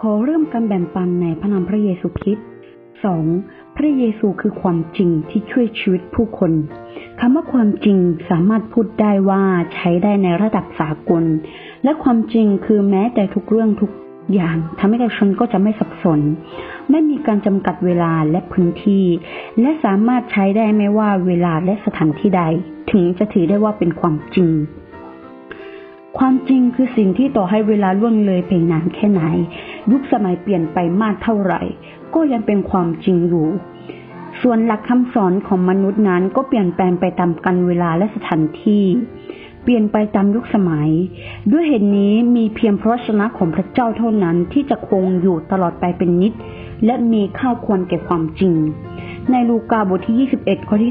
ขอเริ่มการแบ่งปันในพระนามพระเยซูคริสต์ 2. พระเยซูคือความจริงที่ช่วยชีวิตผู้คนคำว่าความจริงสามารถพูดได้ว่าใช้ได้ในระดับสากล และความจริงคือแม้แต่ทุกเรื่องทุกอย่างทำให้ประชาชนก็จะไม่สับสน ไม่มีการจำกัดเวลาและพื้นที่ และสามารถใช้ได้ไม่ว่าเวลาและสถานที่ใด ถึงจะถือได้ว่าเป็นความจริง ความจริงคือสิ่งที่ต่อให้เวลาล่วงเลยไปนานแค่ไหน ยุคสมัยเปลี่ยนไปมากเท่าไหร่ ก็ยังเป็นความจริงอยู่ ส่วนหลักคำสอนของมนุษย์นั้นก็เปลี่ยนแปลงไปตามกันเวลาและสถานที่ เปลี่ยนไปตามยุคสมัย ด้วยเหตุนนี้มีเพียงพระชนะของพระเจ้าเท่านั้นที่จะคงอยู่ตลอดไปเป็นนิจและมีค่าควรแก่ความจริง ในลูกาบทที่ 21 ข้อที่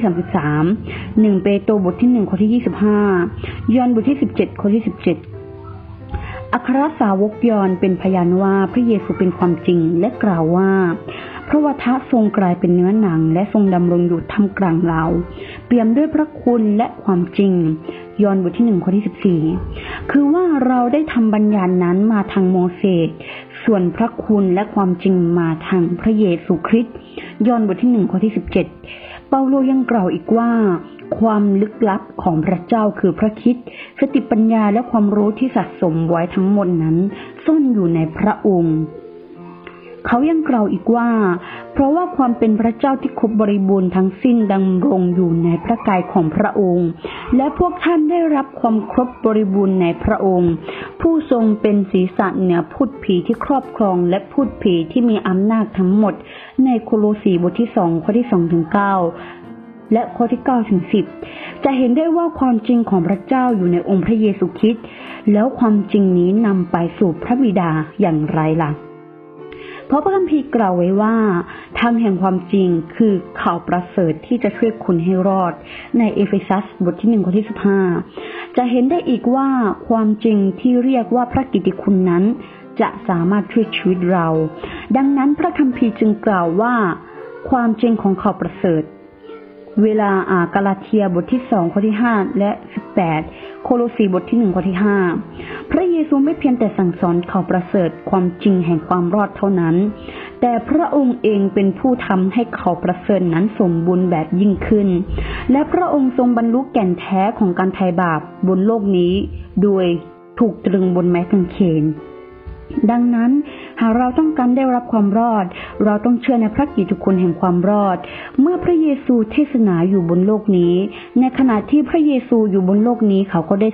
33 1 เปโตรบทที่ 1 ข้อที่ 25 ยอห์นบทที่ 17 ข้อที่ 17 อัครสาวกยอนเป็นพยานว่าพระเยซูเป็นความจริงและกล่าวว่าพระวทะทรงกลายเป็นเนื้อหนัง และทรงดำรงอยู่ท่ามกลางเรา เปี่ยมด้วยพระคุณและความจริง ยอห์นบทที่หนึ่งข้อที่สิบสี่คือว่าเราได้ทำบัญญัตินั้นมาทางโมเสสส่วนพระคุณและความจริงมาทางพระเยซูคริสต์ ยอห์นบทที่หนึ่งข้อที่สิบเจ็ดเปาโลยังกล่าวอีกว่า ความลึกลับของพระเจ้าคือพระคิดสติปัญญาและความรู้ที่สะสมไว้ทั้งหมดนั้นซ่อนอยู่ในพระองค์ เขายังกล่าวอีกว่า เพราะว่าความเป็นพระเจ้าที่ครบบริบูรณ์ทั้งสิ้นดำรงอยู่ในพระกายของพระองค์ และพวกท่านได้รับความครบบริบูรณ์ในพระองค์ ผู้ทรงเป็นศีรษะเหนือพูดผีที่ครอบครองและพูดผีที่มีอำนาจทั้งหมด ในโคโลสีบทที่สองข้อที่สองถึงเก้าและข้อที่9ถึง10 จะเห็นได้ว่าความจริงของพระเจ้าอยู่ในองค์พระเยซูคริสต์แล้วความจริงนี้นำไปสู่พระบิดาอย่างไรล่ะ เพราะพระคัมภีร์กล่าวไว้ว่าทางแห่งความจริงคือข่าวประเสริฐที่จะช่วยคุณให้รอด ในเอเฟซัสบทที่หนึ่งข้อที่สิบห้าจะเห็นได้อีกว่าความจริงที่เรียกว่าพระกิติคุณนั้น จะสามารถช่วยชีวิตเรา ดังนั้นพระคัมภีร์จึงกล่าวว่า ความจริงของข่าวประเสริฐเวลาอ่ากาลาเทียบทที่สองข้อที่ห้าและสิบแปดโคโลสีบทที่หนึ่งข้อที่ห้า พระเยซูไม่เพียงแต่สั่งสอนข่าวประเสริฐความจริงแห่งความรอดเท่านั้น แต่พระองค์เองเป็นผู้ทำให้ข่าวประเสริฐนั้นสมบูรณ์แบบยิ่งขึ้น และพระองค์ทรงบรรลุแก่นแท้ของการไถ่บาปบนโลกนี้ โดยถูกตรึงบนไม้กางเขน ดังนั้นหากเราต้องการได้รับความรอด เราต้องเชื่อในพระกิตติคุณแห่งความรอด เมื่อพระเยซูเทศนาอยู่บนโลกนี้ ในขณะที่พระเยซูอยู่บนโลกนี้เขาก็ได้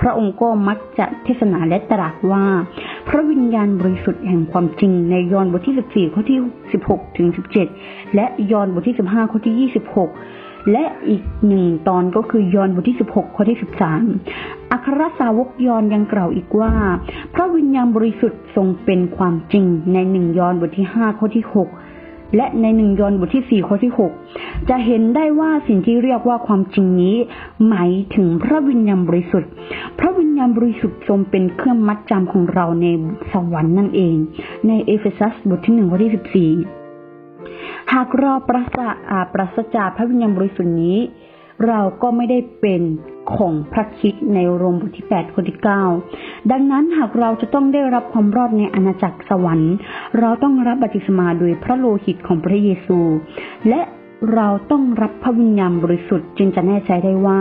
พระองค์ก็มักจะเทศนาและตรัสว่า พระวิญญาณบริสุทธิ์แห่งความจริงในยอห์นบทที่ 14 ข้อที่ 16 ถึง 17 และยอห์นบทที่ 15 ข้อที่ 26 และอีกหนึ่งตอนก็คือยอนบทที่ 16 ข้อที่ 13 อัครสาวกยอห์นยังกล่าวอีกว่า พระวิญญาณบริสุทธิ์ทรงเป็นความจริงในหนึ่งยอห์นบทที่ 5 ข้อที่ 6 และในหนึ่งยอห์นบทที่ 4 ข้อที่ 6 จะเห็นได้ว่าสิ่งที่เรียกว่าความจริงนี้ หมายถึงพระวิญญาณบริสุทธิ์ พระวิญญาณบริสุทธิ์ทรงเป็นเครื่องมัดจำของเราในสวรรค์นั่นเอง ในเอเฟซัสบทที่1ข้อที่14 หากเราปราศอาปราศจากพระวิญญาณบริสุทธิ์นี้ เราก็ไม่ได้เป็นของพระคิดในโรมบทที่8ข้อที่9ดังนั้นหากเราจะต้องได้รับความรอดในอาณาจักรสวรรค์ เราต้องรับบัติศมาโดยพระโลหิตของพระเยซู และเราต้องรับพระวิญญาณบริสุทธิ์จึงจะแน่ใจได้ว่า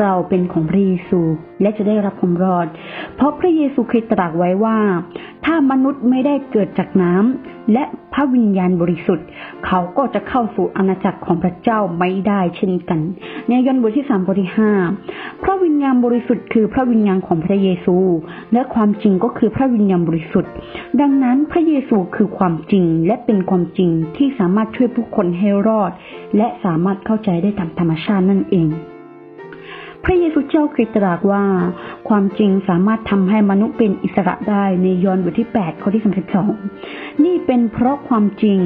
เราเป็นของพระเยซูและจะได้รับความรอด เพราะพระเยซูเคยตรัสไว้ว่า ถ้ามนุษย์ไม่ได้เกิดจากน้ำ และพระวิญญาณบริสุทธิ์ เขาก็จะเข้าสู่อาณาจักรของพระเจ้าไม่ได้เช่นกัน ในยอห์นบทที่สามบทที่ห้าพระวิญญาณบริสุทธิ์คือพระวิญญาณของพระเยซู และความจริงก็คือพระวิญญาณบริสุทธิ์ ดังนั้นพระเยซูคือความจริงและเป็นความจริงที่สามารถช่วยผู้คนให้รอด และสามารถเข้าใจได้ตามธรรมชาตินั่นเอง จ้าคริสตรักว่า ความจริงสามารถทำให้มนุษย์เป็นอิสระได้ในยอห์นบทที่ 8 ข้อที่ 32 นี่เป็นเพราะความจริง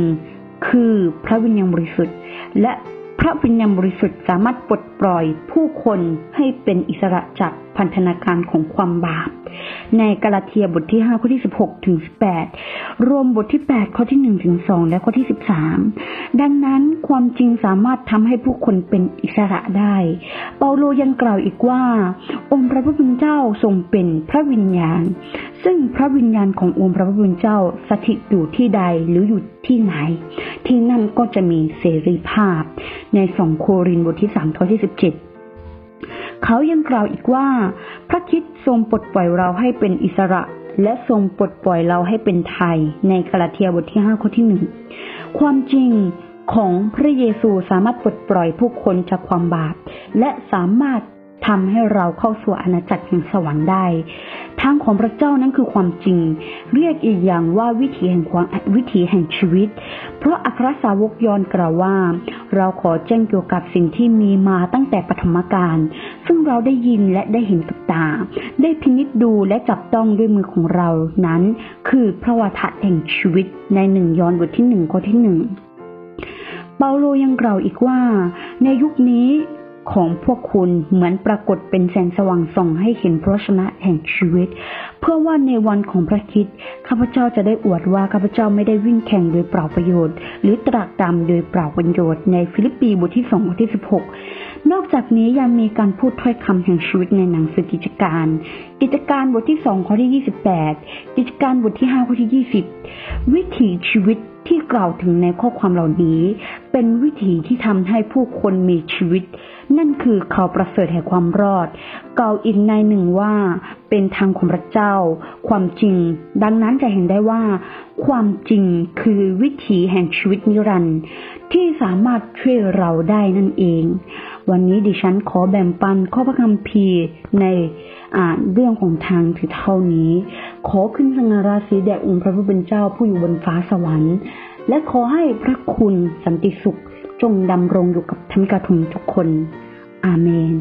คือพระวิญญาณบริสุทธิ์ และพระวิญญาณบริสุทธิ์สามารถปลดปล่อยผู้คนให้เป็นอิสระจากพันธนาการของความบาป ในกาลาเทียบทที่5ข้อที่ 16ถึง18 รวมบทที่ 8 ข้อที่1ถึง2และข้อที่ 13 ดังนั้นความจริงสามารถทำให้ผู้คนเป็นอิสระได้ เปาโลยังกล่าวอีกว่า องค์พระผู้เป็นเจ้าทรงเป็นพระวิญญาณ ซึ่งพระวิญญาณขององค์พระผู้เป็นเจ้าสถิตอยู่ที่ใดหรืออยู่ที่ไหน ที่นั่นก็จะมีเสรีภาพ ในสองโครินธ์บทที่3ข้อที่ 17 เขายังกล่าวอีกว่า พระคิดทรงปลดปล่อยเราให้เป็นอิสระ และทรงปลดปล่อยเราให้เป็นไทย ในกาลาเทียบทที่5ข้อที่หนึ่งความจริงของพระเยซูสามารถปลดปล่อยผู้คนจากความบาป และสามารถทำให้เราเข้าสู่อาณาจักรแห่งสวรรค์ได้ทางของพระเจ้านั้นคือความจริง เรียกอีกอย่างว่าวิถีแห่งความวิถีแห่งชีวิต เพราะอัครสาวกยอนกล่าวว่า เราขอแจ้งเกี่ยวกับสิ่งที่มีมาตั้งแต่ปฐมกาล ซึ่งเราได้ยินและได้เห็นกับตา ได้พินิจดูและจับต้องด้วยมือของเรานั้น คือพระวาทะแห่งชีวิตในหนึ่งยอนบทที่หนึ่งข้อที่หนึ่งเปาโลยังกล่าวอีกว่า ในยุคนี้ของพวกคุณเหมือนปรากฏเป็นแสงสว่างส่องให้เห็นพระวจนะแห่งชีวิต เพื่อว่าในวันของพระคริสต์ข้าพเจ้าจะได้อวดว่าข้าพเจ้าไม่ได้วิ่งแข่งโดยเปล่าประโยชน์ หรือตรากตรำโดยเปล่าประโยชน์ในฟิลิปปีบทที่สองข้อที่สิบหก นอกจากนี้ยังมีการพูดถ้อยคำแห่งชีวิตในหนังสือกิจการ กิจการบทที่สองข้อที่ยี่สิบแปดกิจการบทที่ห้าข้อที่ยี่สิบวิถีชีวิตที่กล่าวถึงในข้อความเหล่านี้ เป็นวิถีที่ทำให้ผู้คนมีชีวิต นั่นคือข่าวประเสริฐแห่งความรอดกล่าวอีกในหนึ่งว่า เป็นทางของพระเจ้า ความจริง ดังนั้นจะเห็นได้ว่า ความจริงคือวิถีแห่งชีวิตนิรันดร์ที่สามารถช่วยเราได้นั่นเอง วันนี้ดิฉันขอแบ่งปันข้อพระคัมภีร์ในอ่านเรื่องของทางถือเท่านี้ ขอขึ้นสง่าราศีแด่องค์พระผู้เป็นเจ้าผู้อยู่บนฟ้าสวรรค์ และขอให้พระคุณสันติสุขจงดำรงอยู่กับท่านกระทุมทุกคน อาเมน